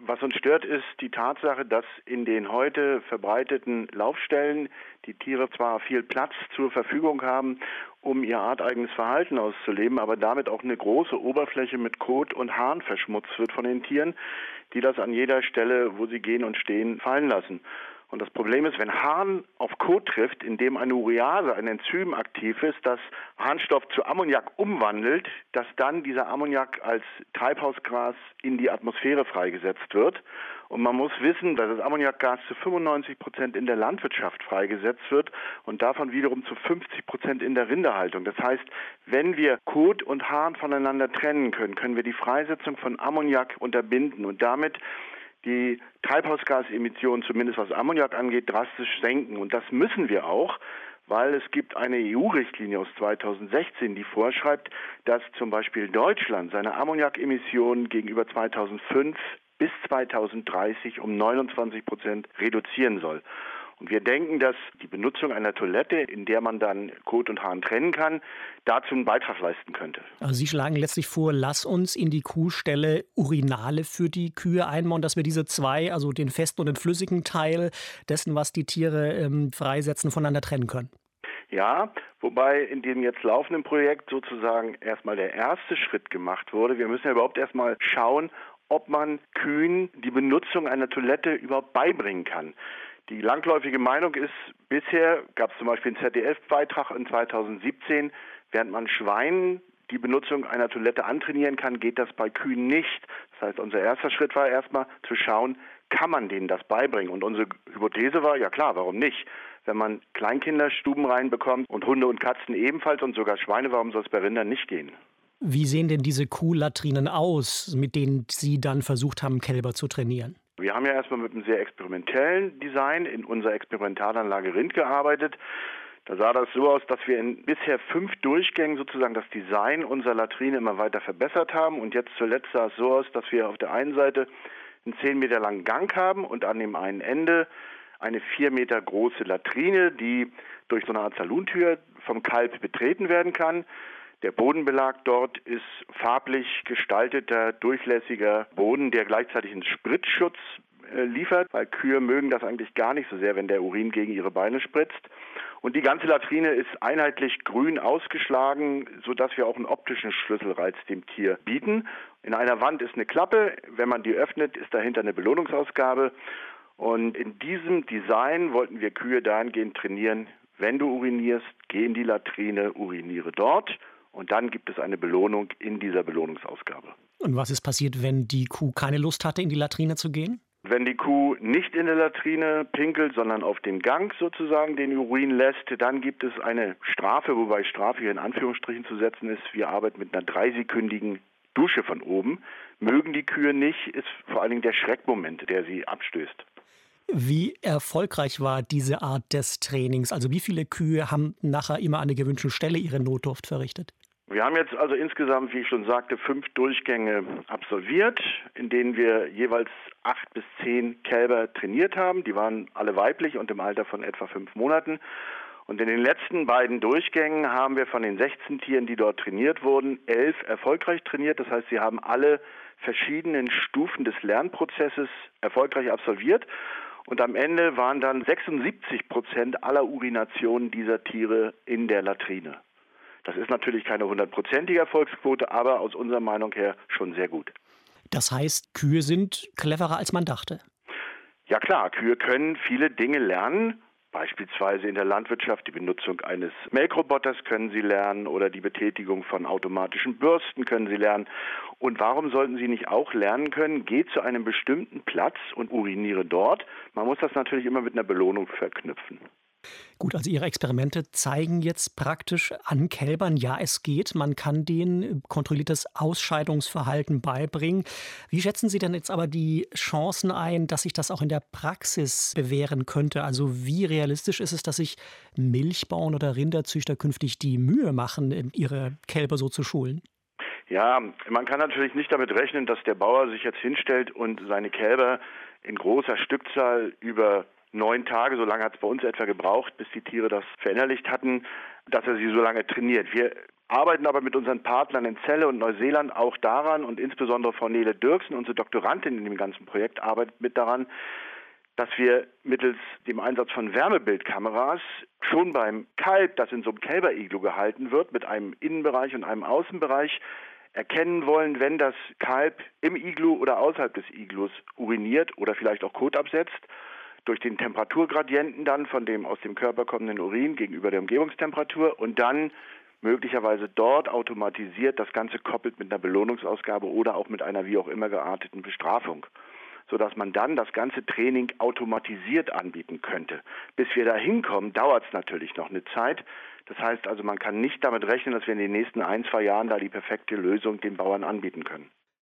Was uns stört, ist die Tatsache, dass in den heute verbreiteten Laufstellen die Tiere zwar viel Platz zur Verfügung haben, um ihr arteigenes Verhalten auszuleben, aber damit auch eine große Oberfläche mit Kot und Haaren verschmutzt wird von den Tieren, die das an jeder Stelle, wo sie gehen und stehen, fallen lassen. Und das Problem ist, wenn Harn auf Kot trifft, in dem eine Urease, ein Enzym aktiv ist, das Harnstoff zu Ammoniak umwandelt, dass dann dieser Ammoniak als Treibhausgas in die Atmosphäre freigesetzt wird. Und man muss wissen, dass das Ammoniakgas zu 95 Prozent in der Landwirtschaft freigesetzt wird und davon wiederum zu 50 Prozent in der Rinderhaltung. Das heißt, wenn wir Kot und Harn voneinander trennen können, können wir die Freisetzung von Ammoniak unterbinden und damit die Treibhausgasemissionen, zumindest was Ammoniak angeht, drastisch senken. Und das müssen wir auch, weil es gibt eine EU-Richtlinie aus 2016, die vorschreibt, dass zum Beispiel Deutschland seine Ammoniakemissionen gegenüber 2005 bis 2030 um 29 Prozent reduzieren soll. Und wir denken, dass die Benutzung einer Toilette, in der man dann Kot und Hahn trennen kann, dazu einen Beitrag leisten könnte. Also Sie schlagen letztlich vor, lass uns in die Kuhstelle Urinale für die Kühe einbauen, dass wir diese zwei, also den festen und den flüssigen Teil dessen, was die Tiere ähm, freisetzen, voneinander trennen können. Ja, wobei in dem jetzt laufenden Projekt sozusagen erstmal der erste Schritt gemacht wurde. Wir müssen ja überhaupt erstmal schauen, ob man Kühen die Benutzung einer Toilette überhaupt beibringen kann. Die langläufige Meinung ist, bisher gab es zum Beispiel einen ZDF-Beitrag in 2017, während man Schweinen die Benutzung einer Toilette antrainieren kann, geht das bei Kühen nicht. Das heißt, unser erster Schritt war erstmal zu schauen, kann man denen das beibringen? Und unsere Hypothese war, ja klar, warum nicht? Wenn man Kleinkinder Stuben reinbekommt und Hunde und Katzen ebenfalls und sogar Schweine, warum soll es bei Rindern nicht gehen? Wie sehen denn diese Kuhlatrinen aus, mit denen Sie dann versucht haben, Kälber zu trainieren? Wir haben ja erstmal mit einem sehr experimentellen Design in unserer Experimentalanlage Rind gearbeitet. Da sah das so aus, dass wir in bisher fünf Durchgängen sozusagen das Design unserer Latrine immer weiter verbessert haben. Und jetzt zuletzt sah es so aus, dass wir auf der einen Seite einen zehn Meter langen Gang haben und an dem einen Ende eine vier Meter große Latrine, die durch so eine Art Saluntür vom Kalb betreten werden kann. Der Bodenbelag dort ist farblich gestalteter, durchlässiger Boden, der gleichzeitig einen Spritzschutz äh, liefert, weil Kühe mögen das eigentlich gar nicht so sehr, wenn der Urin gegen ihre Beine spritzt. Und die ganze Latrine ist einheitlich grün ausgeschlagen, sodass wir auch einen optischen Schlüsselreiz dem Tier bieten. In einer Wand ist eine Klappe, wenn man die öffnet, ist dahinter eine Belohnungsausgabe. Und in diesem Design wollten wir Kühe dahingehend trainieren, wenn du urinierst, geh in die Latrine, uriniere dort und dann gibt es eine Belohnung in dieser Belohnungsausgabe. Und was ist passiert, wenn die Kuh keine Lust hatte, in die Latrine zu gehen? Wenn die Kuh nicht in der Latrine pinkelt, sondern auf den Gang sozusagen den Urin lässt, dann gibt es eine Strafe, wobei Strafe hier in Anführungsstrichen zu setzen ist. Wir arbeiten mit einer dreisekündigen Dusche von oben. Mögen die Kühe nicht, ist vor allen Dingen der Schreckmoment, der sie abstößt. Wie erfolgreich war diese Art des Trainings? Also wie viele Kühe haben nachher immer an der gewünschten Stelle ihre Notdurft verrichtet? Wir haben jetzt also insgesamt, wie ich schon sagte, fünf Durchgänge absolviert, in denen wir jeweils acht bis zehn Kälber trainiert haben. Die waren alle weiblich und im Alter von etwa fünf Monaten. Und in den letzten beiden Durchgängen haben wir von den 16 Tieren, die dort trainiert wurden, elf erfolgreich trainiert. Das heißt, sie haben alle verschiedenen Stufen des Lernprozesses erfolgreich absolviert. Und am Ende waren dann 76 Prozent aller Urinationen dieser Tiere in der Latrine. Das ist natürlich keine hundertprozentige Erfolgsquote, aber aus unserer Meinung her schon sehr gut. Das heißt, Kühe sind cleverer, als man dachte. Ja klar, Kühe können viele Dinge lernen. Beispielsweise in der Landwirtschaft die Benutzung eines Melkroboters können Sie lernen oder die Betätigung von automatischen Bürsten können Sie lernen. Und warum sollten Sie nicht auch lernen können, geh zu einem bestimmten Platz und uriniere dort? Man muss das natürlich immer mit einer Belohnung verknüpfen. Gut, also Ihre Experimente zeigen jetzt praktisch an Kälbern, ja, es geht. Man kann denen kontrolliertes Ausscheidungsverhalten beibringen. Wie schätzen Sie denn jetzt aber die Chancen ein, dass sich das auch in der Praxis bewähren könnte? Also wie realistisch ist es, dass sich Milchbauern oder Rinderzüchter künftig die Mühe machen, ihre Kälber so zu schulen? Ja, man kann natürlich nicht damit rechnen, dass der Bauer sich jetzt hinstellt und seine Kälber in großer Stückzahl über neun Tage, so lange hat es bei uns etwa gebraucht, bis die Tiere das verinnerlicht hatten, dass er sie so lange trainiert. Wir arbeiten aber mit unseren Partnern in Celle und Neuseeland auch daran und insbesondere Frau Nele Dirksen, unsere Doktorandin in dem ganzen Projekt, arbeitet mit daran, dass wir mittels dem Einsatz von Wärmebildkameras schon beim Kalb, das in so einem Kälberiglu gehalten wird, mit einem Innenbereich und einem Außenbereich, erkennen wollen, wenn das Kalb im Iglu oder außerhalb des Iglus uriniert oder vielleicht auch Kot absetzt, durch den Temperaturgradienten dann von dem aus dem Körper kommenden Urin gegenüber der Umgebungstemperatur und dann möglicherweise dort automatisiert das Ganze koppelt mit einer Belohnungsausgabe oder auch mit einer wie auch immer gearteten Bestrafung sodass man dann das ganze Training automatisiert anbieten könnte. Bis wir da hinkommen, dauert es natürlich noch eine Zeit. Das heißt also, man kann nicht damit rechnen, dass wir in den nächsten ein, zwei Jahren da die perfekte Lösung den Bauern anbieten können.